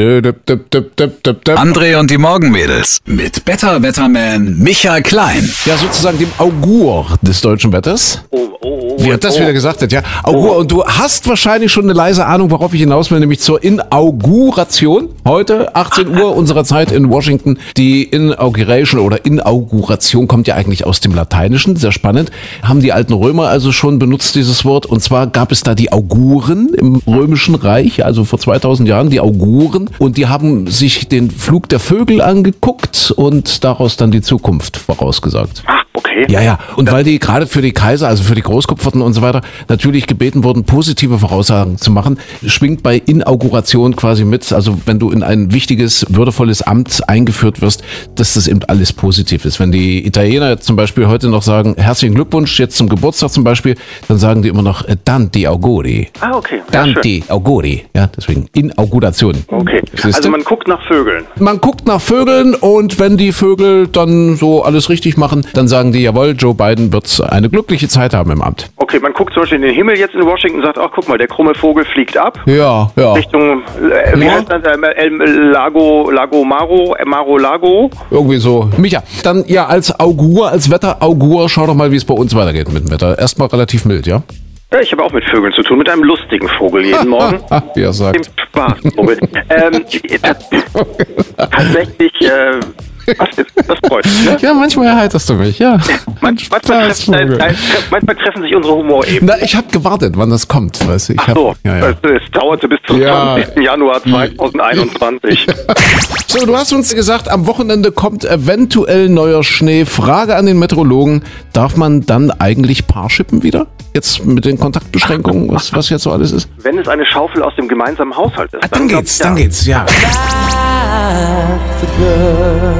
André und die Morgenmädels mit Better Wetterman Michael Klein. Ja, sozusagen dem Augur des deutschen Wetters. Oh, Wie hat das oh. wieder gesagt hat, ja? Augur. Und du hast wahrscheinlich schon eine leise Ahnung, worauf ich hinaus will, nämlich zur Inauguration. Heute, 18 Uhr unserer Zeit in Washington. Die Inauguration oder Inauguration kommt ja eigentlich aus dem Lateinischen. Sehr spannend. Haben die alten Römer also schon benutzt, dieses Wort. Und zwar gab es da die Auguren im Römischen Reich, also vor 2000 Jahren, die Auguren. Und die haben sich den Flug der Vögel angeguckt und daraus dann die Zukunft vorausgesagt. Okay. Ja, ja. Und weil die gerade für die Kaiser, also für die Großkopferten und so weiter, natürlich gebeten wurden, positive Voraussagen zu machen, schwingt bei Inauguration quasi mit, also wenn du in ein wichtiges, würdevolles Amt eingeführt wirst, dass das eben alles positiv ist. Wenn die Italiener zum Beispiel heute noch sagen, herzlichen Glückwunsch jetzt zum Geburtstag zum Beispiel, dann sagen die immer noch äh, Tanti Auguri. Ah, okay. Ja, schön. Tanti Auguri. Ja, deswegen Inauguration. Okay. Also man guckt nach Vögeln. Man guckt nach Vögeln und wenn die Vögel dann so alles richtig machen, dann sagen die, jawohl, Joe Biden wird eine glückliche Zeit haben im Amt. Okay, man guckt zum Beispiel in den Himmel jetzt in Washington und sagt, ach guck mal, der krumme Vogel fliegt ab. Ja, ja. Richtung, äh, wie Ja. heißt das, äh, Lago, Lago Maro, äh, Maro Lago. Irgendwie so. Micha, dann ja als Augur, als Wetteraugur, schau doch mal, wie es bei uns weitergeht mit dem Wetter. Erstmal relativ mild, ja? Ja, ich habe auch mit Vögeln zu tun, mit einem lustigen Vogel jeden Morgen. wie er Dem sagt. Spaßvogel. ähm, tats- tatsächlich, äh, was, das freut mich, ne? Ja, manchmal erheiterst du mich, ja. Man, manchmal, treffen, nein, nein, manchmal treffen sich unsere Humorebenen. Na, ich habe gewartet, wann das kommt, weißt du. Ich Ach hab, so, ja, ja. Es, es dauerte bis zum Ja. 20. Januar 2021. So, du hast uns gesagt, am Wochenende kommt eventuell neuer Schnee. Frage an den Meteorologen, darf man dann eigentlich Paarschippen wieder? Jetzt mit den Kontaktbeschränkungen, was, was jetzt so alles ist? Wenn es eine Schaufel aus dem gemeinsamen Haushalt ist. Ah, Dann glaub geht's, dann ja. geht's, ja.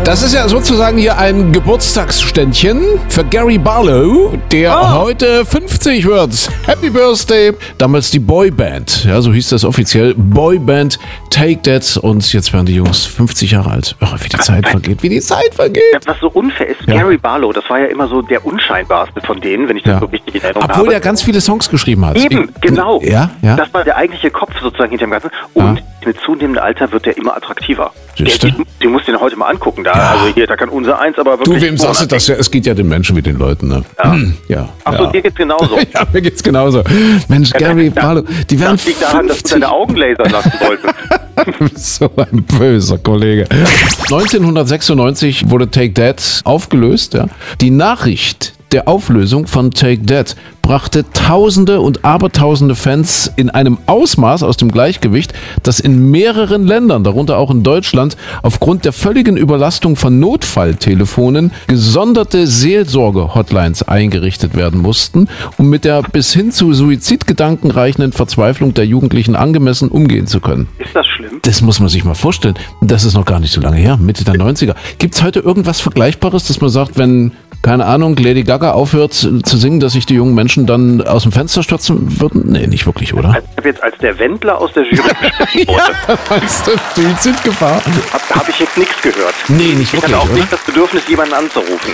Das ist ja sozusagen hier ein Geburtstagsständchen für Gary Barlow, der Ah. heute 50 wird. Happy Birthday! Damals die Boyband, ja, so hieß das offiziell. Boyband Take That. Und jetzt werden die Jungs 50 Jahre alt. Ach, wie die Zeit vergeht, wie die Zeit vergeht. Ja, Was so unfair ist, Ja. Gary Barlow, das war ja immer so der unscheinbarste von denen, wenn ich das Ja. so richtig in Erinnerung Obwohl habe. der ganz viele Songs geschrieben hat. Eben, Ich- genau. Ja, ja. Das war der eigentliche Kopf sozusagen hinter dem Ganzen. Und mit zunehmendem Alter wird der immer attraktiver. Der, du, musst den heute mal angucken. Da, Also hier, da kann unser Eins aber wirklich... Du, wem sagst du das? Ja, es geht ja den Menschen wie den Leuten, ne? Ja. ja. Achso, ja. dir geht's genauso. Ja, mir geht's genauso. Mensch, Gary das- Barlow, die werden Das liegt daran, dass du 50. deine Augen lasern lassen wolltest. So ein böser Kollege. 1996 wurde Take That aufgelöst. Ja. Die Nachricht der Auflösung von Take That brachte Tausende und Abertausende Fans in einem Ausmaß aus dem Gleichgewicht, dass in mehreren Ländern, darunter auch in Deutschland, aufgrund der völligen Überlastung von Notfalltelefonen gesonderte Seelsorge-Hotlines eingerichtet werden mussten, um mit der bis hin zu Suizidgedanken reichenden Verzweiflung der Jugendlichen angemessen umgehen zu können. Ist das schlimm? Das muss man sich mal vorstellen. Das ist noch gar nicht so lange her, Mitte der 90er. Gibt es heute irgendwas Vergleichbares, dass man sagt, wenn, keine Ahnung, Lady Gaga aufhört zu singen, dass sich die jungen Menschen dann aus dem Fenster stürzen würden? Nee, nicht wirklich, oder? Ich habe jetzt als der Wendler aus der Jury gestrichen wurde, Meinst du Suizidgefahr? habe hab ich jetzt nichts gehört. Nee, nicht Ich wirklich, hatte auch oder? nicht das Bedürfnis, jemanden anzurufen.